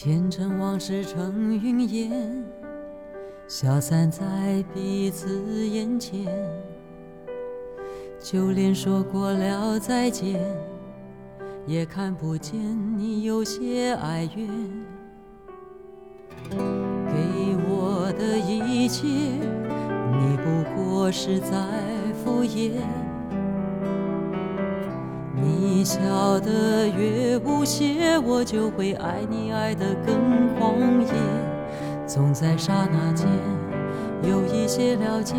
前尘往事成云烟，消散在彼此眼前。就连说过了再见，也看不见你有些哀怨。给我的一切，你不过是在敷衍。你笑得越无邪，我就会爱你爱得更狂野。总在刹那间有一些了解，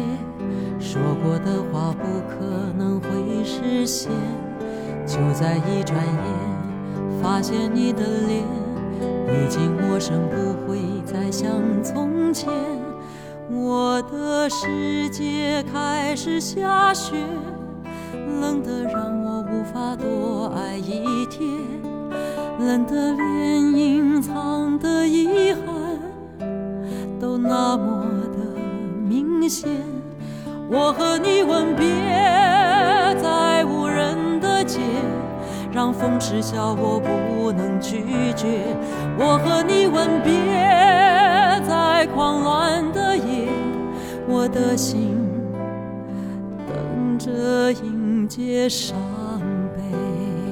说过的话不可能会实现。就在一转眼，发现你的脸已经陌生，不会再像从前。我的世界开始下雪，冷得让我。无法多爱一天，冷得连隐藏的遗憾都那么的明显。我和你吻别在无人的街，让风痴笑我不能拒绝。我和你吻别在狂乱的夜，我的心着迎接伤悲。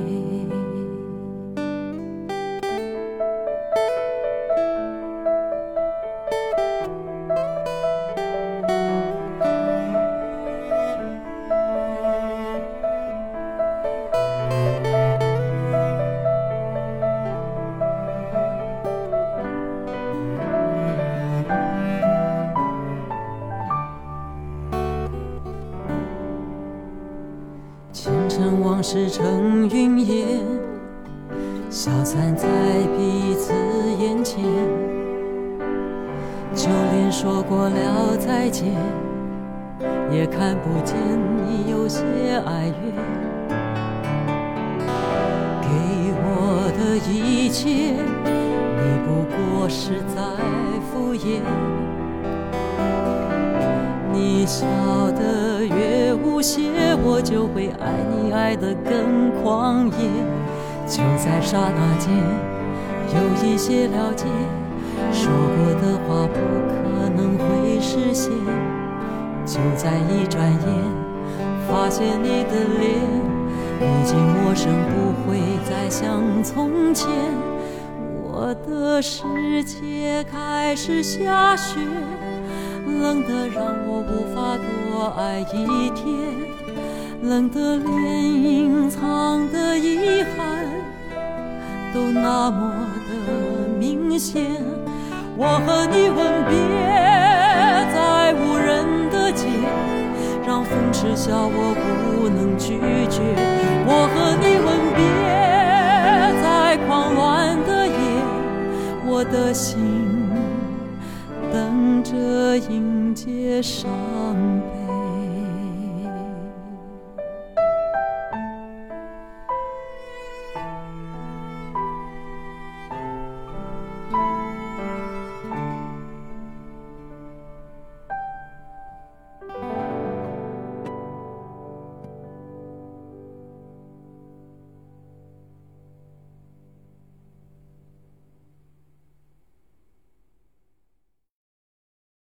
前尘往事成云烟，消散在彼此眼前。就连说过了再见，也看不见你有些哀怨。给我的一切，你不过是在敷衍。你笑得越无邪，我就会爱你爱得更狂野。就在刹那间，有一些了解，说过的话不可能会实现。就在一转眼，发现你的脸已经陌生，不会再像从前。我的世界开始下雪。冷得让我无法多爱一天，冷得连隐藏的遗憾都那么的明显。我和你吻别在无人的街，让风痴笑我不能拒绝。我和你吻别在狂乱的夜，我的心。迎接伤悲。